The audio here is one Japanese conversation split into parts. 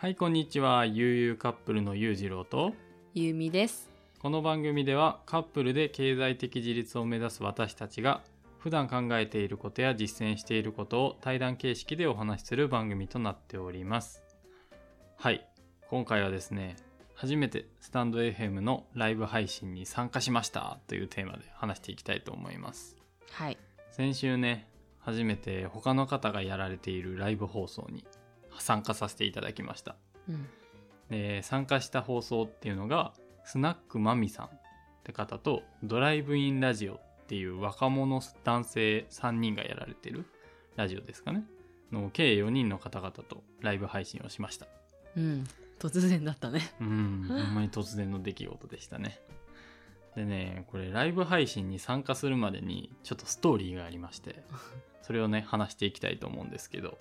はい、こんにちは。ゆうゆうカップルのゆうじろうと、ゆうみです。この番組ではカップルで経済的自立を目指す私たちが、普段考えていることや実践していることを対談形式でお話しする番組となっております。はい、今回はですね、初めてスタンド FM のライブ配信に参加しましたというテーマで話していきたいと思います。はい。先週ね初めて他の方がやられているライブ放送に参加させていただきましたうん。で参加した放送っていうのがスナックマミさんって方とドライブインラジオっていう若者男性3人がやられてるラジオですかねの計4人の方々とライブ配信をしましたうん。突然だったね。うんほんまに突然の出来事でしたねでねこれライブ配信に参加するまでにちょっとストーリーがありましてそれをね話していきたいと思うんですけど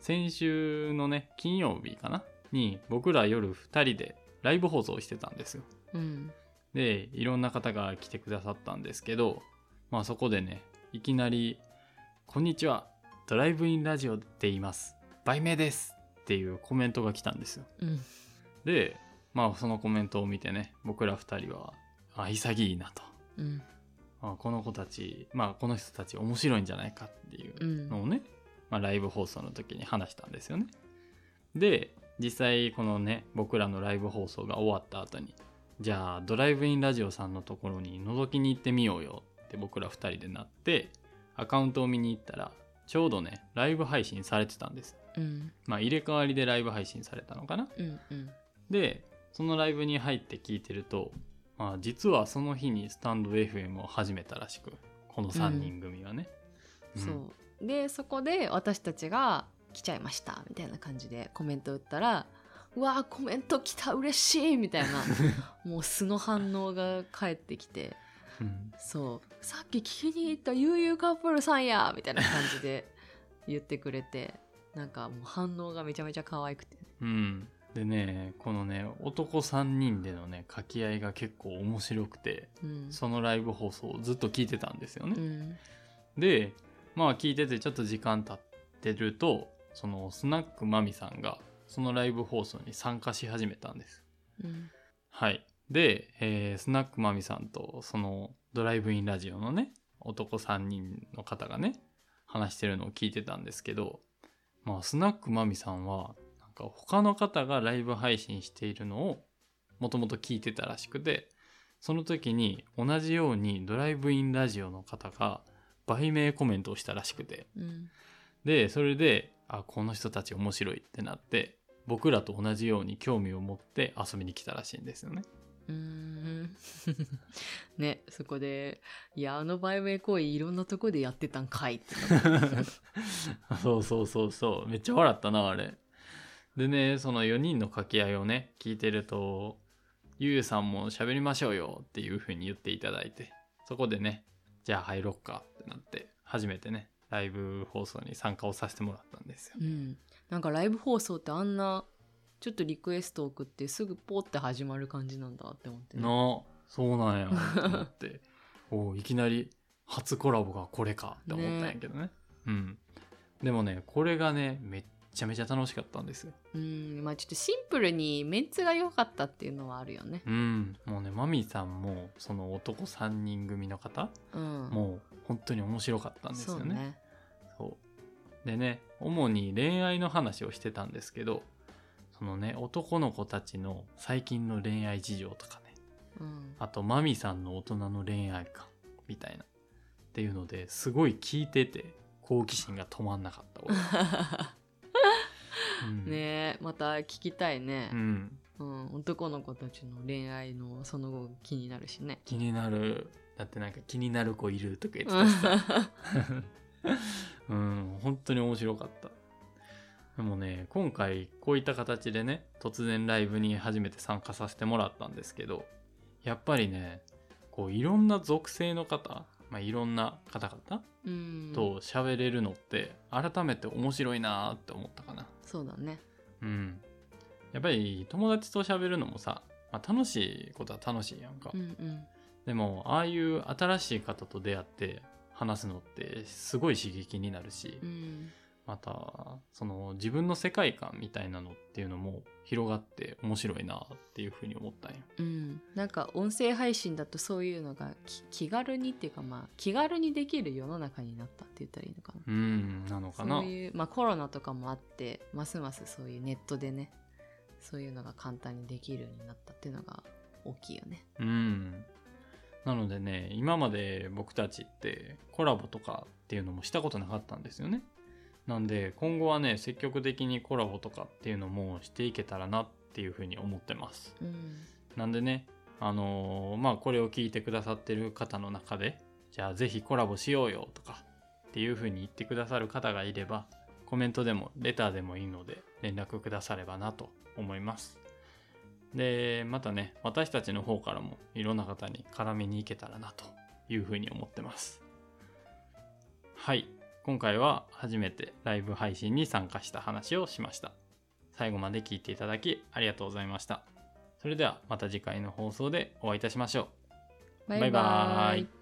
先週のね金曜日かな？に僕ら夜2人でライブ放送をしてたんですようん。でいろんな方が来てくださったんですけどまあそこでねいきなり「こんにちはドライブインラジオって言います売名です」っていうコメントが来たんですようん。でまあそのコメントを見てね僕ら2人はあ潔いなとうん。あこの子たちまあこの人たち面白いんじゃないかっていううん。のをね、まあ、ライブ放送の時に話したんですよねで実際このね僕らのライブ放送が終わった後にじゃあドライブインラジオさんのところに覗きに行ってみようよって僕ら2人でなってアカウントを見に行ったらちょうどねライブ配信されてたんですうん。まあ入れ替わりでライブ配信されたのかなうん。うん。でそのライブに入って聞いてると、まあ、実はその日にスタンド FM を始めたらしくこの3人組はね、うんそう。で、そこで私たちが来ちゃいましたみたいな感じでコメント打ったら、うわーコメント来た嬉しいみたいな、もう素の反応が返ってきて、うんそう。さっき聞きに行ったゆうゆうカップルさんやみたいな感じで言ってくれて、なんかもう反応がめちゃめちゃ可愛くて。うんでねこのね男3人でのね掛け合いが結構面白くてうん。そのライブ放送をずっと聞いてたんですよね、うん。でまあ聞いててちょっと時間経ってるとそのスナックマミさんがそのライブ放送に参加し始めたんですうん。はい。で、えースナックマミさんとそのドライブインラジオのね、男3人の方がね、話してるのを聞いてたんですけど、まあ、スナックマミさんは、なんか他の方がライブ配信しているのをもともと聞いてたらしくて、その時に同じようにドライブインラジオの方が売名コメントをしたらしくて、うん。で、それで、あ、この人たち面白いってなって、僕らと同じように興味を持って遊びに来たらしいんですよね。うーん ねそこで「いやあの売名行為いろんなとこでやってたんかい」って そうそうそうそう。めっちゃ笑ったな、あれ。でね、その4人の掛け合いをね、聞いてると、ゆうさんも喋りましょうよっていう風に言っていただいて、そこでね、じゃあ入ろっかってなって、初めてね、ライブ放送に参加をさせてもらったんですよ。うんなんかライブ放送ってあんなちょっとリクエスト送ってすぐポーって始まる感じなんだって思ってね、なあ、そうなんやと思って、おういきなり初コラボがこれかって思ったんやけどね。うん。でもね、これがね、めっちゃめちゃ楽しかったんですよ。うんまあちょっとシンプルにメンツが良かったっていうのはあるよね。うん、もうねマミさんもその男3人組の方、うん。もう本当に面白かったんですよね。そうね。そう。でね主に恋愛の話をしてたんですけどそのね男の子たちの最近の恋愛事情とかねうん。あとマミさんの大人の恋愛観みたいなっていうのですごい聞いてて好奇心が止まんなかった ね。えまた聞きたいね。う、ん。うん。男の子たちの恋愛のその後気になるしね。気になる。だってなんか気になる子いるとか言ってたしさ。うん、本当に面白かった。でもね、今回こういった形でね、突然ライブに初めて参加させてもらったんですけど、やっぱりね、こういろんな属性の方、まあ、いろんな方々うん。と喋れるのって改めて面白いなーって思ったかな。そうだねうん。やっぱり友達と喋るのもさ、まあ、楽しいことは楽しいやんか。うんうんでも、ああいう新しい方と出会って話すのってすごい刺激になるし、うんまたその自分の世界観みたいなのっていうのも広がって面白いなっていうふうに思ったんよ。うん、なんか音声配信だとそういうのがき気軽にっていうかまあ気軽にできる世の中になったって言ったらいいのかな。うんなのかなそういう、まあ、コロナとかもあってますますそういうネットでねそういうのが簡単にできるようになったっていうのが大きいよね。うん。なのでね、今まで僕たちってコラボとかっていうのもしたことなかったんですよね。なんで今後はね、積極的にコラボとかっていうのもしていけたらなっていうふうに思ってます。うんなんでね、あのーまあこれを聞いてくださってる方の中で、じゃあぜひコラボしようよとかっていうふうに言ってくださる方がいれば、コメントでもレターでもいいので連絡くださればなと思います。で、またね、私たちの方からもいろんな方に絡みに行けたらなというふうに思ってます。はい。今回は初めてライブ配信に参加した話をしました。最後まで聞いていただきありがとうございました。それではまた次回の放送でお会いいたしましょう。バイババイバイイ